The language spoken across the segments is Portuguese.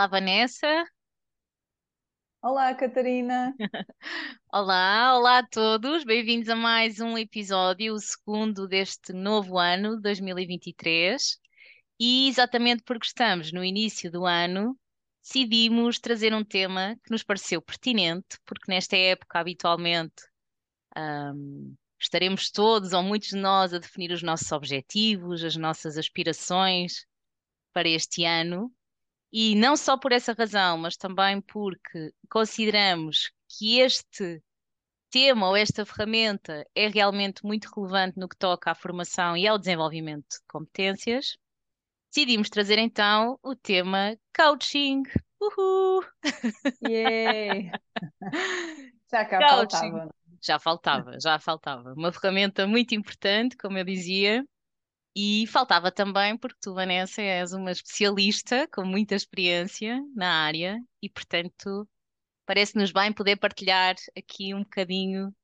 Olá, Vanessa. Olá, Catarina. Olá, olá a todos. Bem-vindos a mais um episódio, o segundo deste novo ano, 2023. E exatamente porque estamos no início do ano, decidimos trazer um tema que nos pareceu pertinente, porque nesta época, habitualmente, ahm, estaremos todos, ou muitos de nós, a definir os nossos objetivos, as nossas aspirações para este ano. E não só por essa razão, mas também porque consideramos que este tema ou esta ferramenta é realmente muito relevante no que toca à formação e ao desenvolvimento de competências, decidimos trazer então o tema coaching. Uhul! Yay! Já cá Coaching. faltava. Já faltava, já faltava. Uma ferramenta muito importante, como eu dizia, e faltava também porque tu, Vanessa, és uma especialista com muita experiência na área e, portanto, parece-nos bem poder partilhar aqui um bocadinho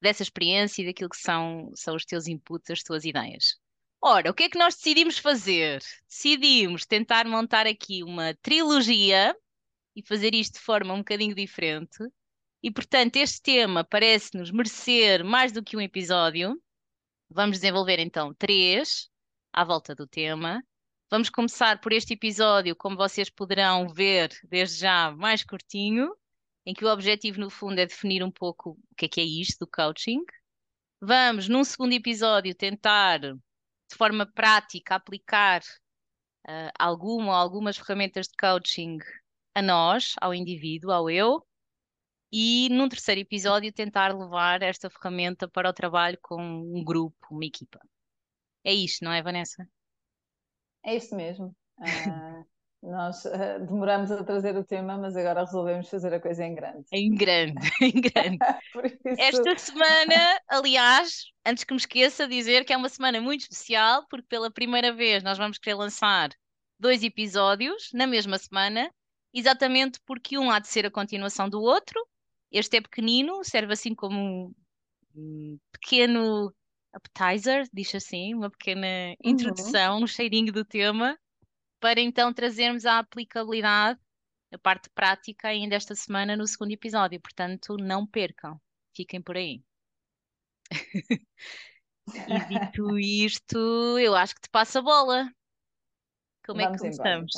dessa experiência e daquilo que são, são os teus inputs, as tuas ideias. Ora, o que é que nós decidimos fazer? Decidimos tentar montar aqui uma trilogia e fazer isto de forma um bocadinho diferente. E, portanto, este tema parece-nos merecer mais do que um episódio. Vamos desenvolver então três à volta do tema. Vamos começar por este episódio, como vocês poderão ver desde já, mais curtinho, em que o objetivo, no fundo, é definir um pouco o que é que é isto do coaching. Vamos, num segundo episódio, tentar, de forma prática, aplicar uh, alguma ou algumas ferramentas de coaching a nós, ao indivíduo, ao eu. E num terceiro episódio, tentar levar esta ferramenta para o trabalho com um grupo, uma equipa. É isto, não é, Vanessa? É isso mesmo. Ah, nós ah, demoramos a trazer o tema, mas agora resolvemos fazer a coisa em grande. Em grande, em grande. Isso, Esta semana, aliás, antes que me esqueça, dizer que é uma semana muito especial, porque pela primeira vez nós vamos querer lançar dois episódios na mesma semana, exatamente porque um há de ser a continuação do outro. Este é pequenino, serve assim como um, um pequeno appetizer, diz assim, uma pequena Uhum. introdução, um cheirinho do tema, para então trazermos a aplicabilidade, a parte prática ainda esta semana no segundo episódio. Portanto, não percam, fiquem por aí. E dito isto, eu acho que te passo a bola. Como é que Vamos embora, começamos?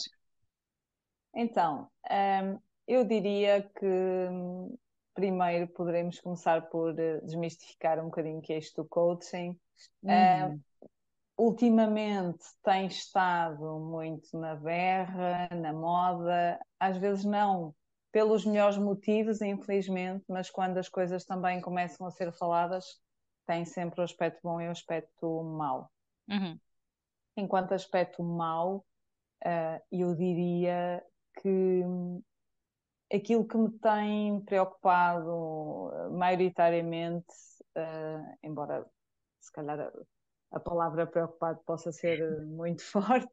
Então, ahm, eu diria que hum, primeiro poderemos começar por eh, desmistificar um bocadinho o que é isto do coaching. Uhum, ultimamente tem estado muito na berra, na moda, às vezes não pelos melhores motivos, infelizmente, mas quando as coisas também começam a ser faladas, tem sempre o aspecto bom e o aspecto mau. uhum, Enquanto aspecto mau, uh, eu diria que aquilo que me tem preocupado maioritariamente, uh, embora se calhar a, a palavra preocupado possa ser muito forte,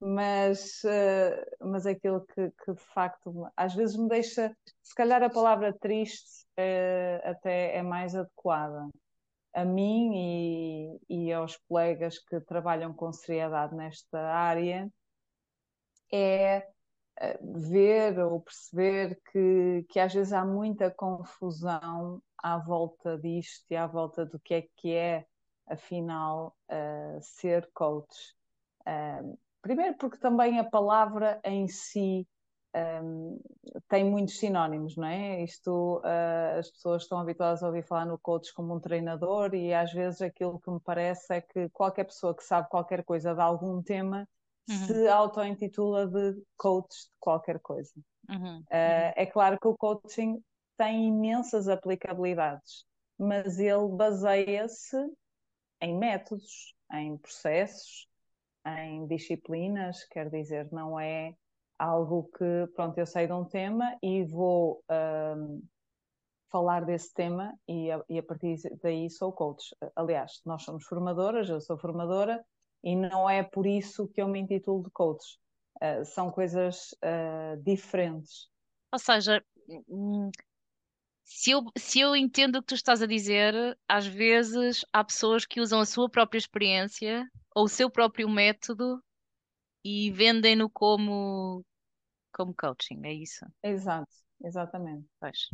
mas, uh, mas aquilo que, que, de facto às vezes me deixa, se calhar a palavra triste uh, até é mais adequada. A mim e, e aos colegas que trabalham com seriedade nesta área, é ver ou perceber que, que às vezes há muita confusão à volta disto e à volta do que é que é, afinal, uh, ser coach. Uh, primeiro, porque também a palavra em si um, tem muitos sinónimos, não é? Isto, uh, as pessoas estão habituadas a ouvir falar no coach como um treinador, e às vezes aquilo que me parece é que qualquer pessoa que sabe qualquer coisa de algum tema uhum, se auto-intitula de coach de qualquer coisa. uhum, Uh, é claro que o coaching tem imensas aplicabilidades, mas ele baseia-se em métodos, em processos, em disciplinas, quer dizer, não é algo que, pronto, eu sei de um tema e vou um, falar desse tema e a, e a partir daí sou coach. Aliás, nós somos formadoras, eu sou formadora e não é por isso que eu me intitulo de coach. Uh, são coisas uh, diferentes. Ou seja, se eu, se eu entendo o que tu estás a dizer, às vezes há pessoas que usam a sua própria experiência ou o seu próprio método e vendem-no como como coaching, é isso? Exato, exatamente. Pois.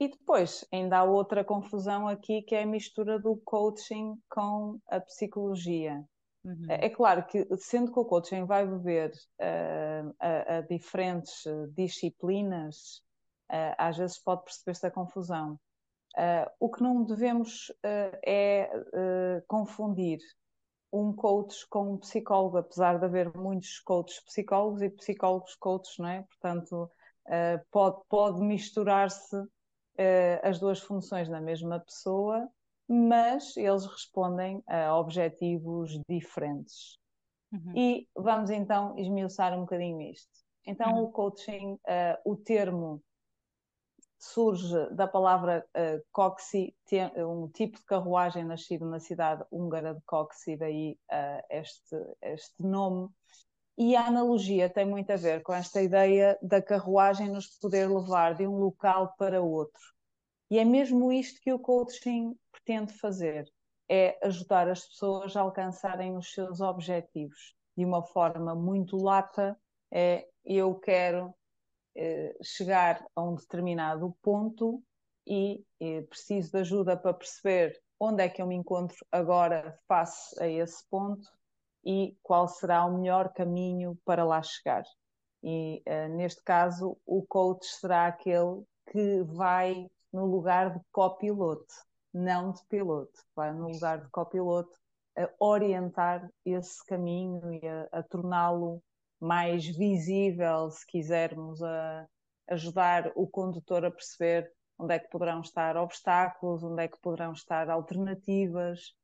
E depois ainda há outra confusão aqui que é a mistura do coaching com a psicologia. Uhum. É, é claro que, sendo que o coaching vai beber uh, a, a, diferentes disciplinas, uh, às vezes pode perceber-se a confusão. Uh, o que não devemos é confundir um coach com um psicólogo, apesar de haver muitos coaches psicólogos e psicólogos coaches, não é? Portanto, pode, pode misturar-se as duas funções na mesma pessoa mas eles respondem a objetivos diferentes. Uhum. E vamos então esmiuçar um bocadinho isto. Então, uhum. o coaching, uh, o termo surge da palavra uh, coxi, um tipo de carruagem nascido na cidade húngara de Coxi, daí uh, este, este nome. E a analogia tem muito a ver com esta ideia da carruagem nos poder levar de um local para outro. E é mesmo isto que o coaching pretende fazer, é ajudar as pessoas a alcançarem os seus objetivos de uma forma muito lata, é eu quero eh, chegar a um determinado ponto e eh, preciso de ajuda para perceber onde é que eu me encontro agora face a esse ponto e qual será o melhor caminho para lá chegar. E uh, neste caso, o coach será aquele que vai no lugar de copiloto, não de piloto. Vai no lugar de copiloto a orientar esse caminho e a, a torná-lo mais visível, se quisermos, a ajudar o condutor a perceber onde é que poderão estar obstáculos, onde é que poderão estar alternativas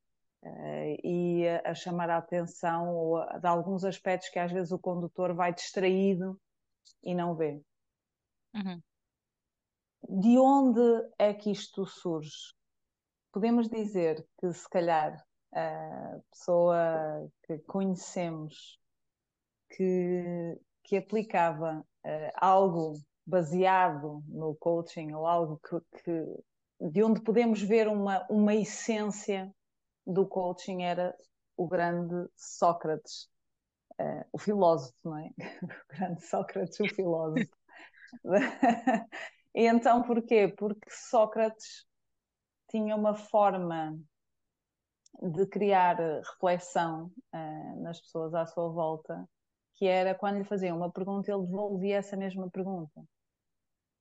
uh, e a, chamar a atenção de alguns aspectos que às vezes o condutor vai distraído e não vê. Uhum de onde é que isto surge? Podemos dizer que, se calhar, a pessoa que conhecemos que, que aplicava uh, algo baseado no coaching ou algo que, que, de onde podemos ver uma, uma essência do coaching era o grande Sócrates, uh, o filósofo, não é? O grande Sócrates, o filósofo. E então porquê? Porque Sócrates tinha uma forma de criar reflexão uh, nas pessoas à sua volta, que era quando lhe faziam uma pergunta, ele devolvia essa mesma pergunta.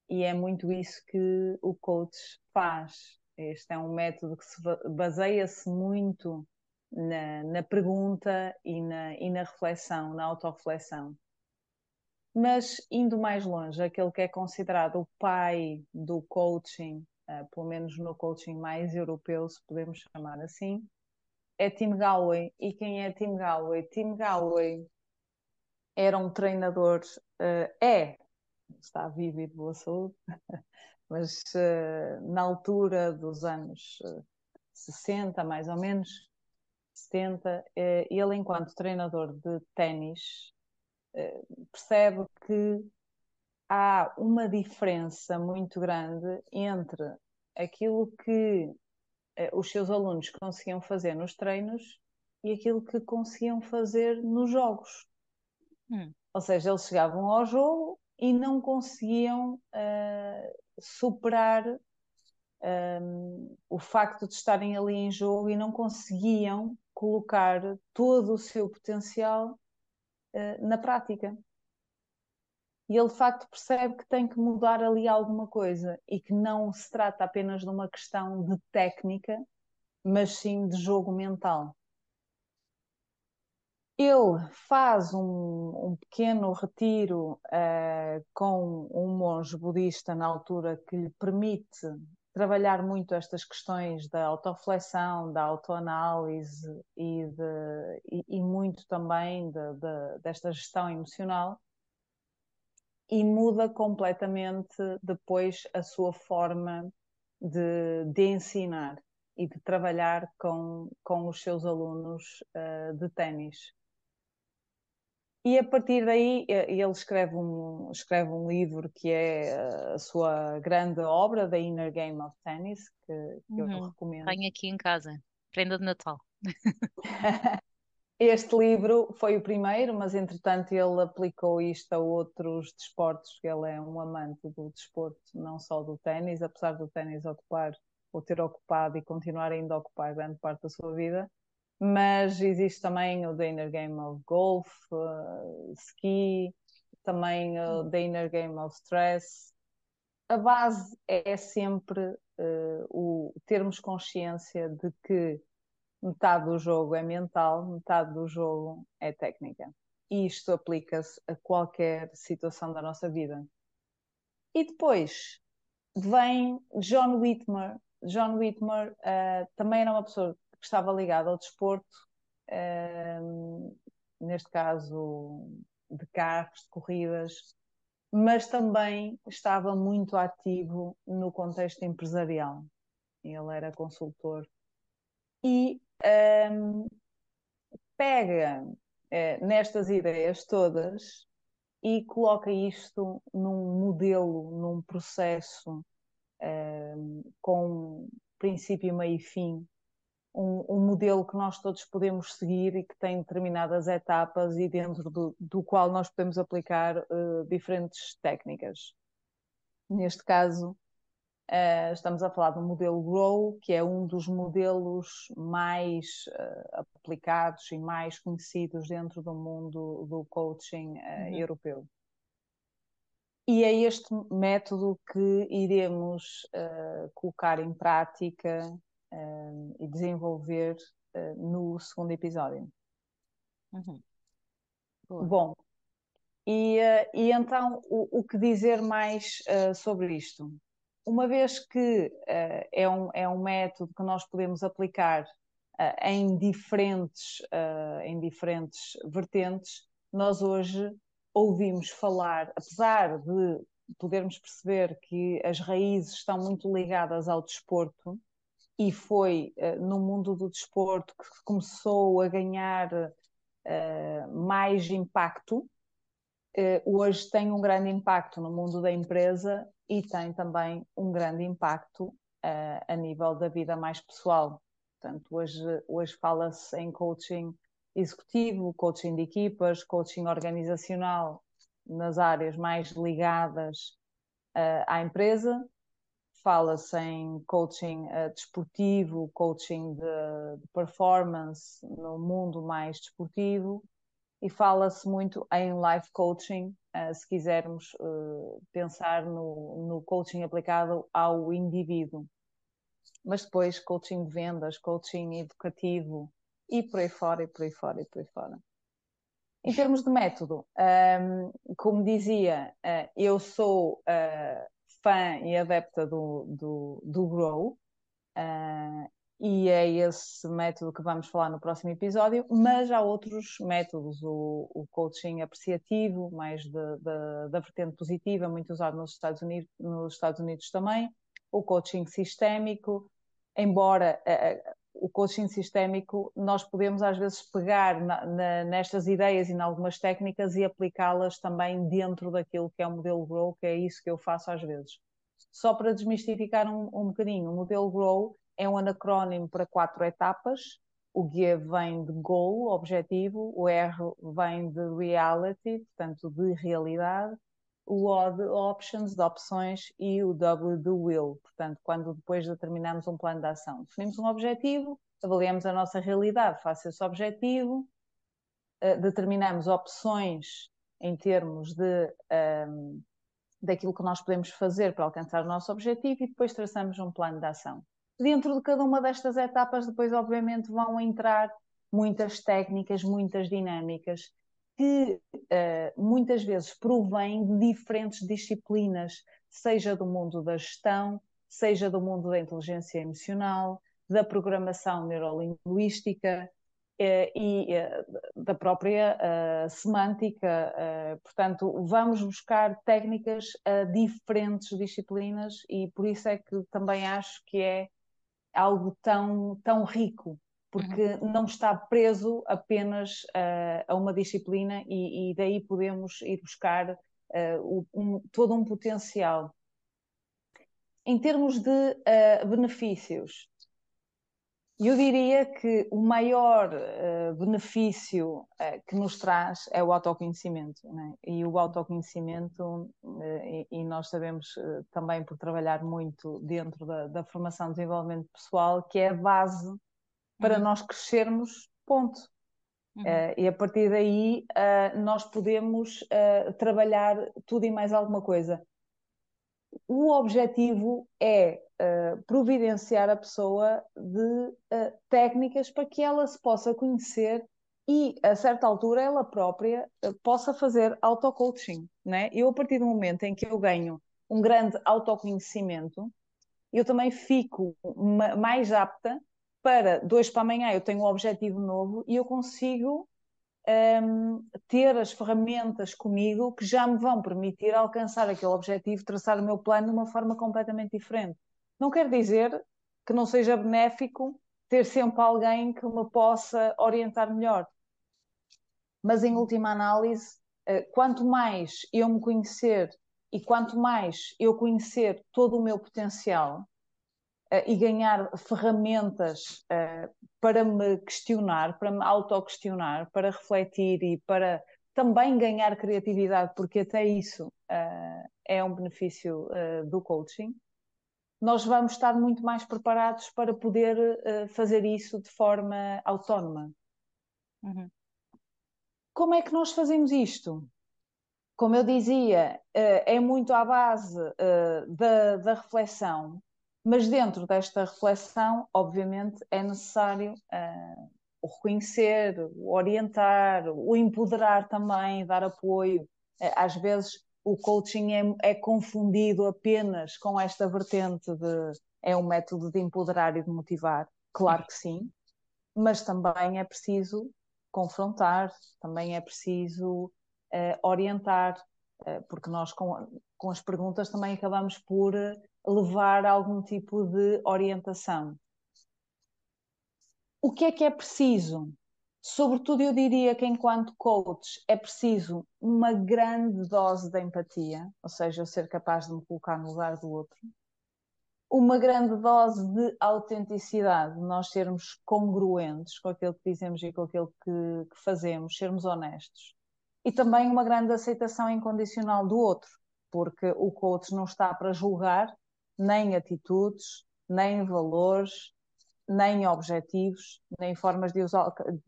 E é muito isso que o coach faz. Este é um método que baseia-se muito na, na, pergunta e na, e na reflexão, na autorreflexão. Mas indo mais longe, aquele que é considerado o pai do coaching, uh, pelo menos no coaching mais europeu, se podemos chamar assim, é Tim Galloway. E quem é Tim Galloway? Tim Galloway era um treinador, uh, é, está vivo e de boa saúde, mas uh, na altura dos anos 60, mais ou menos, 70, ele enquanto treinador de ténis percebe que há uma diferença muito grande entre aquilo que eh, os seus alunos conseguiam fazer nos treinos e aquilo que conseguiam fazer nos jogos. Hum. Ou seja, eles chegavam ao jogo e não conseguiam uh, superar um, ehm, o facto de estarem ali em jogo e não conseguiam colocar todo o seu potencial eh, na prática. E ele de facto percebe que tem que mudar ali alguma coisa e que não se trata apenas de uma questão de técnica, mas sim de jogo mental. Ele faz um, um pequeno retiro uh, com um monge budista na altura que lhe permite trabalhar muito estas questões da autorreflexão, da autoanálise e, de, e, e muito também de, de, desta gestão emocional e muda completamente depois a sua forma de, de ensinar e de trabalhar com, com os seus alunos uh, de ténis. E a partir daí ele escreve um, escreve um livro que é eh, a sua grande obra, The Inner Game of Tennis, que, que uhum. eu recomendo. Tenho aqui em casa, prenda de Natal. este livro foi o primeiro, mas entretanto ele aplicou isto a outros desportos, ele é um amante do desporto, não só do ténis, apesar do ténis ocupar ou ter ocupado e continuar ainda a ocupar grande parte da sua vida, mas existe também o The Inner Game of Golf, uh, ski, também o The Inner Game of Stress. A base é sempre uh, o termos consciência de que metade do jogo é mental, metade do jogo é técnica. E isto aplica-se a qualquer situação da nossa vida. E depois vem John Whitmer. John Whitmer uh, também era uma pessoa que estava ligada ao desporto, uh, neste caso de carros, de corridas, mas também estava muito ativo no contexto empresarial. Ele era consultor. E um, pega uh, nestas ideias todas e coloca isto num modelo, num processo com princípio, meio e fim, um, um, modelo que nós todos podemos seguir e que tem determinadas etapas e dentro do, do qual nós podemos aplicar uh, diferentes técnicas. Neste caso, Uh, estamos a falar do modelo Grow, que é um dos modelos mais uh, aplicados e mais conhecidos dentro do mundo do coaching uh, uhum. europeu. E é este método que iremos colocar em prática e desenvolver no segundo episódio. Uhum. Bom, e, e, então o, o, que dizer mais sobre isto? uma vez que uh, é, um, é um método que nós podemos aplicar uh, em, diferentes, uh, em diferentes vertentes, nós hoje ouvimos falar, apesar de podermos perceber que as raízes estão muito ligadas ao desporto, e foi no mundo do desporto que começou a ganhar mais impacto, hoje tem um grande impacto no mundo da empresa e tem também um grande impacto a nível da vida mais pessoal. Portanto, hoje, hoje fala-se em coaching executivo, coaching de equipas, coaching organizacional nas áreas mais ligadas à empresa. Fala-se em coaching uh, desportivo, coaching de, de performance no mundo mais desportivo e fala-se muito em life coaching, uh, se quisermos uh, pensar no, no coaching aplicado ao indivíduo. Mas depois coaching de vendas, coaching educativo e por aí fora, e por aí fora, e por aí fora. Em termos de método, um, ehm, como dizia, eu sou fã e adepta do, do, do Grow, Uh, e é esse método que vamos falar no próximo episódio, mas há outros métodos, o, o coaching apreciativo, mais da vertente positiva, muito usado nos Estados, Unidos, nos Estados Unidos também, o coaching sistémico, embora uh, o coaching sistémico nós podemos às vezes pegar na, na, nestas ideias e em algumas técnicas e aplicá-las também dentro daquilo que é o modelo Grow, que é isso que eu faço às vezes. Só para desmistificar um, um bocadinho, o modelo Grow é um anacrónimo para quatro etapas. O G vem de goal, objetivo, o R vem de reality, portanto de realidade, o O de options, de opções, e o W de will, portanto, quando depois determinamos um plano de ação. Definimos um objetivo, avaliamos a nossa realidade face a esse objetivo, uh, determinamos opções em termos de um, ehm, daquilo que nós podemos fazer para alcançar o nosso objetivo e depois traçamos um plano de ação. Dentro de cada uma destas etapas, depois, obviamente, vão entrar muitas técnicas, muitas dinâmicas, que uh, muitas vezes provêm de diferentes disciplinas, seja do mundo da gestão, seja do mundo da inteligência emocional, da programação neurolinguística uh, e uh, da própria semântica. portanto, vamos buscar técnicas a diferentes disciplinas e por isso é que também acho que é algo tão, tão rico, porque uhum. não está preso apenas uh, a uma disciplina e, e, daí podemos ir buscar uh, um, todo um potencial. Em termos de uh, benefícios, Eu diria que o maior benefício que nos traz é o autoconhecimento. Né? E o autoconhecimento, e, e, nós sabemos também por trabalhar muito dentro da, da, formação e desenvolvimento pessoal, que é a base para uhum. nós crescermos, ponto. Uhum. e a partir daí nós podemos trabalhar tudo e mais alguma coisa. O objetivo é uh, providenciar a pessoa de uh, técnicas para que ela se possa conhecer e, a certa altura, ela própria uh, possa fazer auto-coaching. Né? Eu, a partir do momento em que eu ganho um grande autoconhecimento, eu também fico mais apta para, dois para amanhã, eu tenho um objetivo novo e eu consigo um, ter as ferramentas comigo que já me vão permitir alcançar aquele objetivo, traçar o meu plano de uma forma completamente diferente. Não quer dizer que não seja benéfico ter sempre alguém que me possa orientar melhor. Mas, em última análise, eh, quanto mais eu me conhecer e quanto mais eu conhecer todo o meu potencial, e ganhar ferramentas uh, para me questionar, para me auto-questionar, para refletir e para também ganhar criatividade, porque até isso uh, é um benefício do coaching, nós vamos estar muito mais preparados para poder fazer isso de forma autónoma. Uhum. Como é que nós fazemos isto? Como eu dizia, é muito à base da, da reflexão, mas dentro desta reflexão, obviamente, é necessário uh, o reconhecer, o orientar, o empoderar também, dar apoio. Uh, às vezes o coaching é, é, confundido apenas com esta vertente de é um método de empoderar e de motivar. Claro que sim, mas também é preciso confrontar, também é preciso uh, orientar, porque nós com, com as perguntas também acabamos por levar algum tipo de orientação. O que é que é preciso? Sobretudo, eu diria que, enquanto coach, é preciso uma grande dose de empatia, ou seja, eu ser capaz de me colocar no lugar do outro, uma grande dose de autenticidade, nós sermos congruentes com aquilo que dizemos e com aquilo que, que fazemos, sermos honestos, e também uma grande aceitação incondicional do outro, porque o coach não está para julgar, nem atitudes, nem valores, nem objetivos, nem formas de os,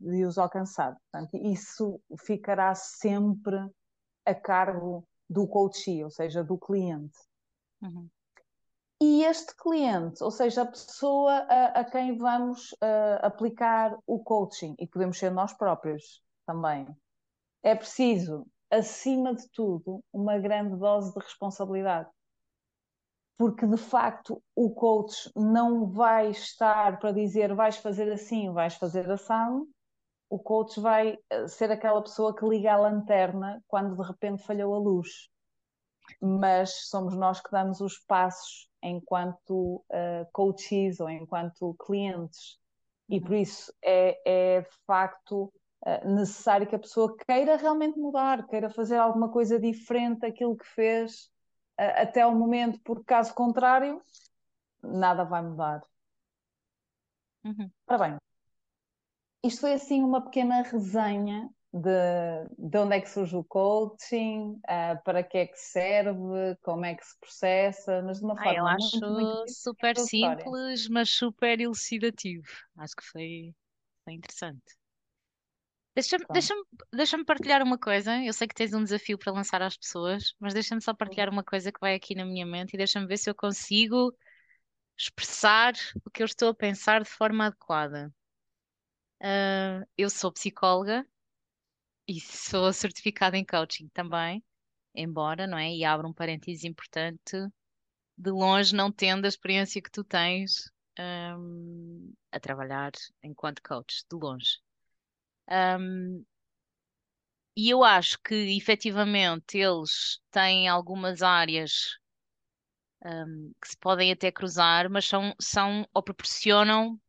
de os alcançar. Portanto, isso ficará sempre a cargo do coachee, ou seja, do cliente. Uhum. E este cliente, ou seja, a pessoa a, a quem vamos uh, aplicar o coaching, e podemos ser nós próprios também, é preciso, acima de tudo, uma grande dose de responsabilidade porque de facto o coach não vai estar para dizer vais fazer assim, vais fazer assim. O coach vai eh, ser aquela pessoa que liga a lanterna quando de repente falhou a luz. Mas somos nós que damos os passos enquanto uh, coaches ou enquanto clientes. E por isso é, é de facto necessário que a pessoa queira realmente mudar, queira fazer alguma coisa diferente daquilo que fez até o momento, porque caso contrário, nada vai mudar. Uhum. Ora bem, isto foi assim uma pequena resenha de, de onde é que surge o coaching, uh, para que é que serve, como é que se processa, mas de uma forma eu acho muito, muito super simples, mas super elucidativo. Acho que foi, foi interessante. Deixa-me deixa deixa partilhar uma coisa. Eu sei que tens um desafio para lançar às pessoas, mas deixa-me só partilhar uma coisa que vai aqui na minha mente e deixa-me ver se eu consigo expressar o que eu estou a pensar de forma adequada. Uh, eu sou psicóloga e sou certificada em coaching também, embora, não é? E abro um parênteses importante, de longe não tendo a experiência que tu tens um, a trabalhar enquanto coach, de longe. Um, e eu acho que efetivamente eles têm algumas áreas um, que se podem até cruzar, mas são, são ou proporcionam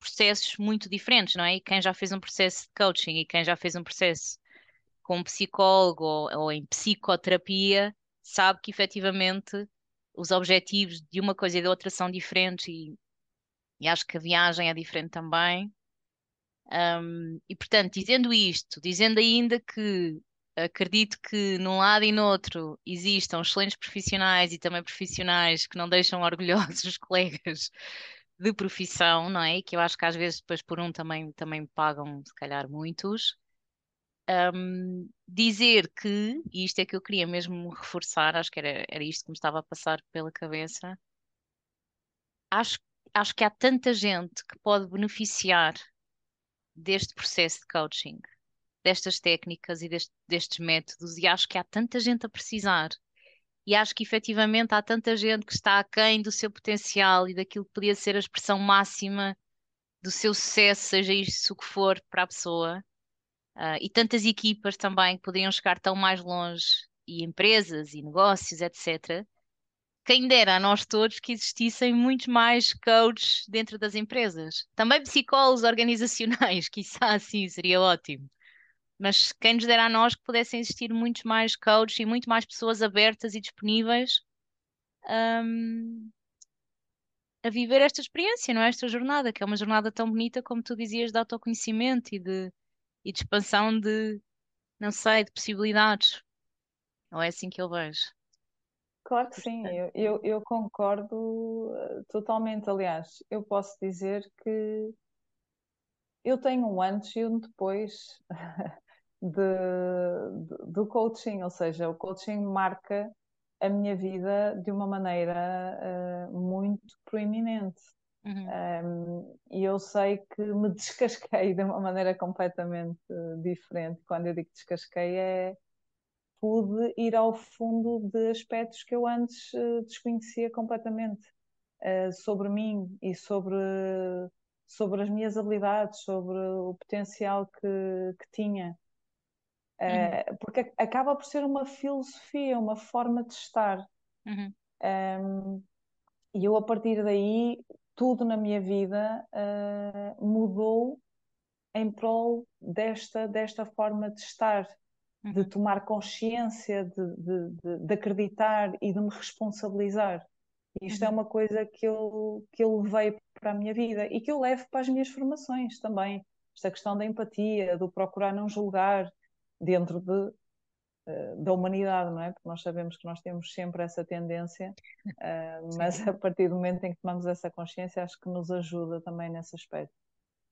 processos muito diferentes, não é? E quem já fez um processo de coaching e quem já fez um processo com um psicólogo ou, ou em psicoterapia sabe que efetivamente os objetivos de uma coisa e da outra são diferentes e e acho que a viagem é diferente também. Um, e portanto, dizendo isto, dizendo ainda que acredito que num lado e no outro existam excelentes profissionais e também profissionais que não deixam orgulhosos os colegas de profissão, não é? Que eu acho que às vezes depois por um também, também pagam, se calhar, muitos. Um, dizer que, e isto é que eu queria mesmo reforçar, acho que era, era isto que me estava a passar pela cabeça, acho, acho que há tanta gente que pode beneficiar deste processo de coaching, destas técnicas e deste, destes métodos, e acho que há tanta gente a precisar. E acho que efetivamente há tanta gente que está aquém do seu potencial e daquilo que podia ser a expressão máxima do seu sucesso, seja isso o que for para a pessoa. Uh, e tantas equipas também que poderiam chegar tão mais longe, e empresas e negócios, etc. Quem dera a nós todos que existissem muitos mais coaches dentro das empresas. Também psicólogos organizacionais, isso assim seria ótimo. Mas quem nos dera a nós que pudessem existir muitos mais coaches e muito mais pessoas abertas e disponíveis um, a viver esta experiência, não é? Esta jornada, que é uma jornada tão bonita como tu dizias de autoconhecimento e de, e de expansão de, não sei, de possibilidades. Ou é assim que eu vejo? Claro que sim, eu, eu, eu concordo eh, totalmente. Aliás, eu posso dizer que eu tenho um antes e um depois de, de, do coaching, ou seja, o coaching marca a minha vida de uma maneira uh, muito proeminente. Uhum. Um, e eu sei que me descasquei de uma maneira completamente uh, diferente. Quando eu digo descasquei, é pude ir ao fundo de aspectos que eu antes uh, desconhecia completamente sobre mim e sobre, sobre as minhas habilidades, sobre o potencial que, que tinha. Uh, porque acaba por ser uma filosofia, uma forma de estar. Uhum. Um, e eu, a partir daí, tudo na minha vida uh, mudou em prol desta, desta forma de estar, uhum. De tomar consciência, de, de, de, de, acreditar e de me responsabilizar. Isto é uhum. é uma coisa que eu, que eu levei para a minha vida e que eu levo para as minhas formações também. Esta questão da empatia, do procurar não julgar, dentro de, eh, da humanidade, não é? Porque nós sabemos que nós temos sempre essa tendência, uh, mas a partir do momento em que tomamos essa consciência, acho que nos ajuda também nesse aspecto.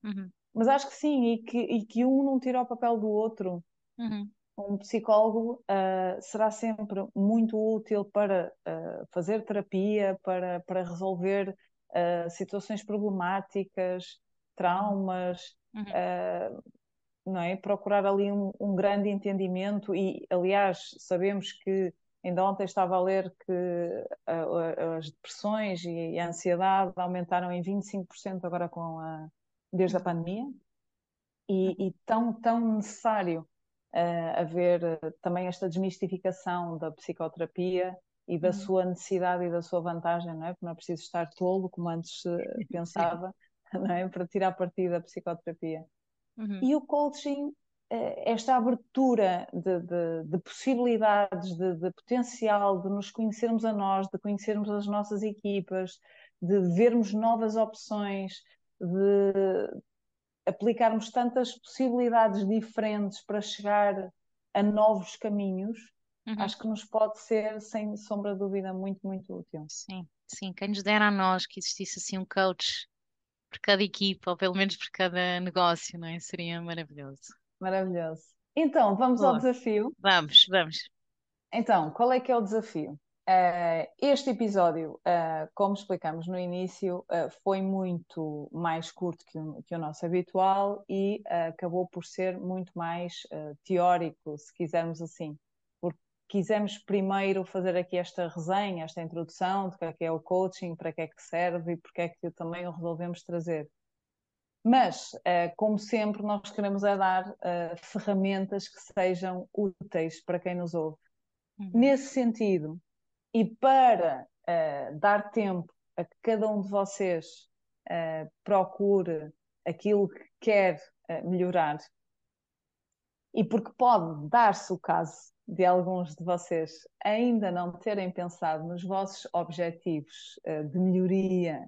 Uhum. Mas acho que sim, e que, e que um não tira o papel do outro. Uhum. Um psicólogo uh, será sempre muito útil para uh, fazer terapia, para, para resolver situações problemáticas, traumas, uhum. não é? Procurar ali um, um, grande entendimento e, aliás, sabemos que ainda ontem estava a ler que as depressões e a ansiedade aumentaram em 25% agora com a, desde a pandemia. E, e tão, tão necessário uh, haver uh, também esta desmistificação da psicoterapia e da uhum. sua necessidade e da sua vantagem, não é? Porque não é preciso estar tolo, como antes se pensava, não é? Para tirar partido da psicoterapia. Uhum. E o coaching, eh, esta abertura de, de, de possibilidades, de, de, potencial, de nos conhecermos a nós, de conhecermos as nossas equipas, de vermos novas opções, de aplicarmos tantas possibilidades diferentes para chegar a novos caminhos, uhum. acho que nos pode ser, sem sombra de dúvida, muito, muito útil. Sim, sim. Quem nos dera a nós que existisse assim um coach por cada equipa, ou pelo menos por cada negócio, não é? Seria maravilhoso. Maravilhoso. Então, vamos Boa. ao desafio? Vamos, vamos. Então, qual é que é o desafio? Uh, este episódio, uh, como explicamos no início, uh, foi muito mais curto que o, o nosso habitual e acabou por ser muito mais teórico, se quisermos assim quisemos primeiro fazer aqui esta resenha, esta introdução de que é, que é o coaching, para que é que serve e porque é que também o resolvemos trazer. Mas, eh, como sempre, nós queremos é dar eh, ferramentas que sejam úteis para quem nos ouve. Uhum. Nesse sentido, e para eh, dar tempo a que cada um de vocês procure aquilo que quer melhorar, e porque pode dar-se o caso de alguns de vocês ainda não terem pensado nos vossos objetivos uh, de melhoria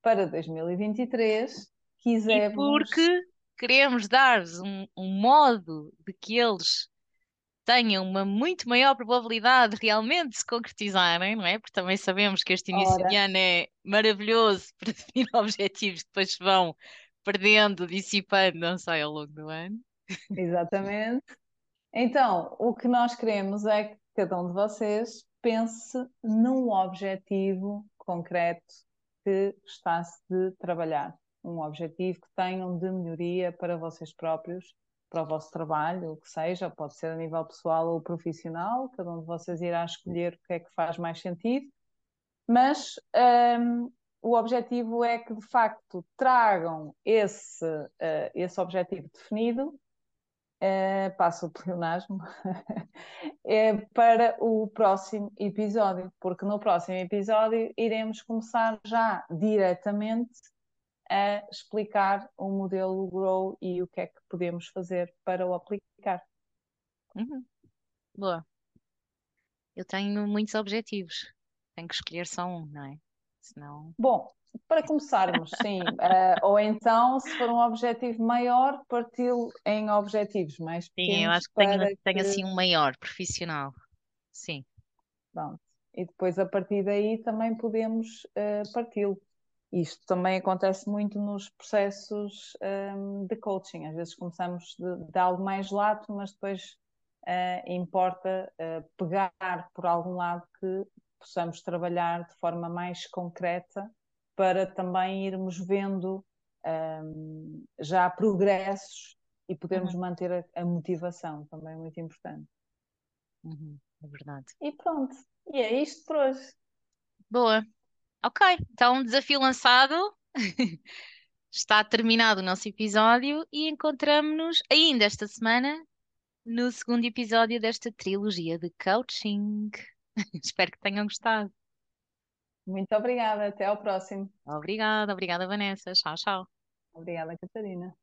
para 2023 quisemos. E porque queremos dar-vos um, um modo de que eles tenham uma muito maior probabilidade de realmente se concretizarem, não é? Porque também sabemos que este início Ora. de ano é maravilhoso para definir objetivos que depois se vão perdendo, dissipando, não sei, ao longo do ano. Exatamente. Então, o que nós queremos é que cada um de vocês pense num objetivo concreto que gostasse de trabalhar. Um objetivo que tenham de melhoria para vocês próprios, para o vosso trabalho, o que seja, pode ser a nível pessoal ou profissional, cada um de vocês irá escolher o que é que faz mais sentido, mas um, o objetivo é que de facto tragam esse, uh, esse objetivo definido. É, passa o pleonasmo, é para o próximo episódio, porque no próximo episódio iremos começar já diretamente a explicar o modelo Grow e o que é que podemos fazer para o aplicar. Uhum. Boa. Eu tenho muitos objetivos, tenho que escolher só um, não é? Senão... Bom, para começarmos, sim. Uh, ou então, se for um objetivo maior, parti-lo em objetivos mais pequenos. Sim, eu acho que tenho, que... tenho assim um maior, profissional. Sim. Pronto. E depois, a partir daí, também podemos uh, parti-lo. Isto também acontece muito nos processos um, de coaching. Às vezes começamos de, de algo mais lato, mas depois uh, importa pegar por algum lado que possamos trabalhar de forma mais concreta para também irmos vendo um, já progressos e podermos uhum. manter a, a, motivação, também é muito importante. Uhum, é verdade. E pronto, e é isto por hoje. Boa. Ok, então desafio lançado. Está terminado o nosso episódio e encontramos-nos ainda esta semana no segundo episódio desta trilogia de coaching. Espero que tenham gostado. Muito obrigada, até ao próximo. Obrigada, obrigada, Vanessa. Tchau, tchau. Obrigada, Catarina.